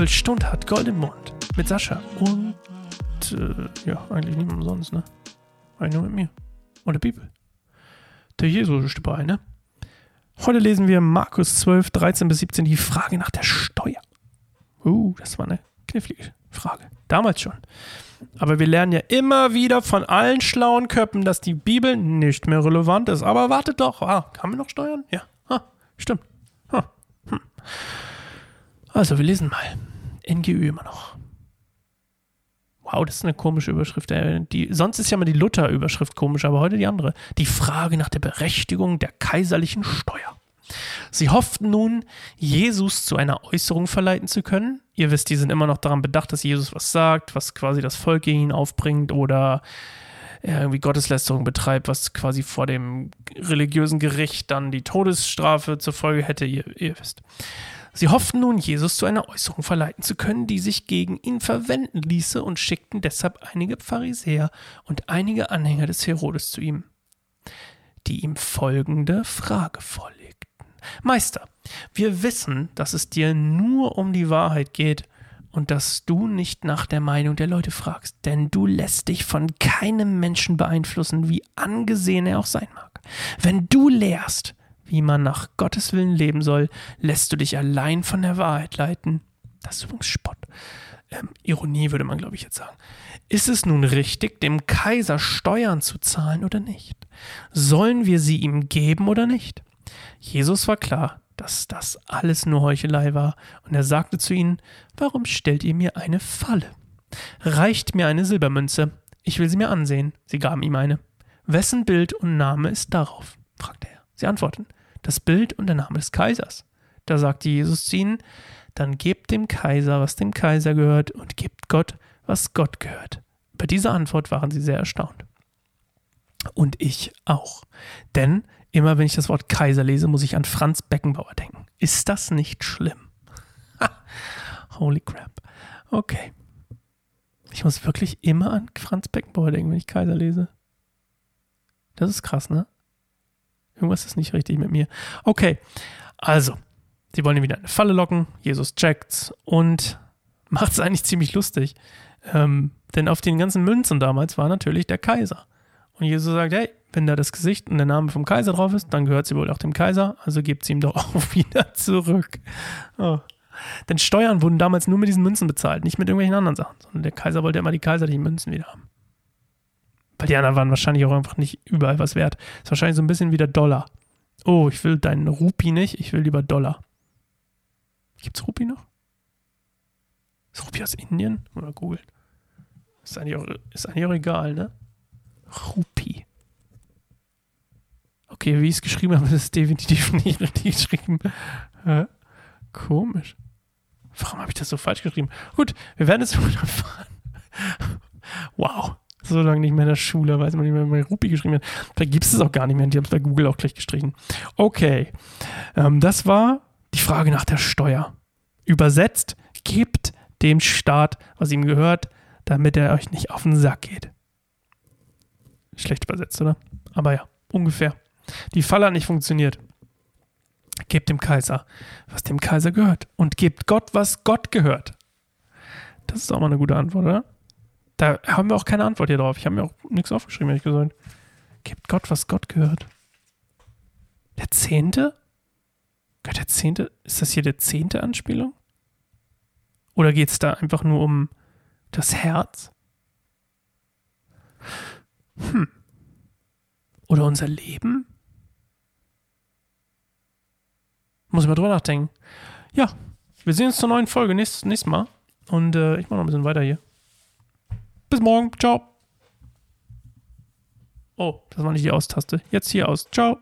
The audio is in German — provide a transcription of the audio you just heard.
Bibelstunde hat Gold im Mund mit Sascha und äh, ja, eigentlich niemand sonst, ne? Eigentlich nur mit mir und der Bibel. Der Jesus ist dabei, ne? Heute lesen wir Markus 12, 13 bis 17 die Frage nach der Steuer. Uh, das war eine knifflige Frage. Damals schon. Aber wir lernen ja immer wieder von allen schlauen Köppen, dass die Bibel nicht mehr relevant ist. Aber wartet doch. Ah, kann man noch steuern? Ja. Ah, stimmt. Ah, hm. Also, wir lesen mal. NGÜ immer noch. Wow, das ist eine komische Überschrift. Äh, die, sonst ist ja mal die Luther-Überschrift komisch, aber heute die andere. Die Frage nach der Berechtigung der kaiserlichen Steuer. Sie hofften nun, Jesus zu einer Äußerung verleiten zu können. Ihr wisst, die sind immer noch daran bedacht, dass Jesus was sagt, was quasi das Volk gegen ihn aufbringt oder irgendwie Gotteslästerung betreibt, was quasi vor dem religiösen Gericht dann die Todesstrafe zur Folge hätte, ihr, ihr wisst. Sie hofften nun, Jesus zu einer Äußerung verleiten zu können, die sich gegen ihn verwenden ließe und schickten deshalb einige Pharisäer und einige Anhänger des Herodes zu ihm, die ihm folgende Frage vorlegten. Meister, wir wissen, dass es dir nur um die Wahrheit geht und dass du nicht nach der Meinung der Leute fragst, denn du lässt dich von keinem Menschen beeinflussen, wie angesehen er auch sein mag. Wenn du lehrst, wie man nach Gottes Willen leben soll, lässt du dich allein von der Wahrheit leiten. Das ist übrigens Spott. Ähm, Ironie würde man, glaube ich, jetzt sagen. Ist es nun richtig, dem Kaiser Steuern zu zahlen oder nicht? Sollen wir sie ihm geben oder nicht? Jesus war klar, dass das alles nur Heuchelei war, und er sagte zu ihnen, Warum stellt ihr mir eine Falle? Reicht mir eine Silbermünze, ich will sie mir ansehen. Sie gaben ihm eine. Wessen Bild und Name ist darauf? fragte er. Sie antworteten, das Bild und der Name des Kaisers. Da sagte Jesus zu ihnen, dann gebt dem Kaiser, was dem Kaiser gehört, und gebt Gott, was Gott gehört. Bei dieser Antwort waren sie sehr erstaunt. Und ich auch. Denn Immer wenn ich das Wort Kaiser lese, muss ich an Franz Beckenbauer denken. Ist das nicht schlimm? Holy crap. Okay. Ich muss wirklich immer an Franz Beckenbauer denken, wenn ich Kaiser lese. Das ist krass, ne? Irgendwas ist nicht richtig mit mir. Okay, also, sie wollen ihn wieder in eine Falle locken. Jesus checkt's und macht es eigentlich ziemlich lustig. Ähm, denn auf den ganzen Münzen damals war natürlich der Kaiser. Und Jesus sagt, hey, wenn da das Gesicht und der Name vom Kaiser drauf ist, dann gehört sie wohl auch dem Kaiser, also gebt sie ihm doch auch wieder zurück. Oh. Denn Steuern wurden damals nur mit diesen Münzen bezahlt, nicht mit irgendwelchen anderen Sachen, sondern der Kaiser wollte immer die kaiserlichen Münzen wieder haben. Die anderen waren wahrscheinlich auch einfach nicht überall was wert. Ist wahrscheinlich so ein bisschen wie der Dollar. Oh, ich will deinen Rupi nicht, ich will lieber Dollar. Gibt's Rupi noch? Ist Rupi aus Indien? Oder Google? Ist eigentlich auch, ist eigentlich auch egal, ne? Rupi. Okay, wie ich es geschrieben habe, ist es definitiv nicht richtig geschrieben. Äh, komisch. Warum habe ich das so falsch geschrieben? Gut, wir werden es wieder erfahren. wow. So lange nicht mehr in der Schule, weiß man nicht mehr, wie man Rupi geschrieben hat. Da gibt es es auch gar nicht mehr. Die haben es bei Google auch gleich gestrichen. Okay. Ähm, das war die Frage nach der Steuer. Übersetzt, gebt dem Staat, was ihm gehört, damit er euch nicht auf den Sack geht. Schlecht übersetzt, oder? Aber ja, ungefähr. Die Falle hat nicht funktioniert. Gebt dem Kaiser, was dem Kaiser gehört. Und gebt Gott, was Gott gehört. Das ist auch mal eine gute Antwort, oder? Da haben wir auch keine Antwort hier drauf. Ich habe mir auch nichts aufgeschrieben, ehrlich gesagt. Gebt Gott, was Gott gehört. Der Zehnte? Gehört der Zehnte? Ist das hier der zehnte Anspielung? Oder geht es da einfach nur um das Herz? Hm. Oder unser Leben? Muss ich mal drüber nachdenken. Ja, wir sehen uns zur neuen Folge nächstes, nächstes Mal. Und äh, ich mache noch ein bisschen weiter hier. Bis morgen. Ciao. Oh, das war nicht die Austaste. Jetzt hier aus. Ciao.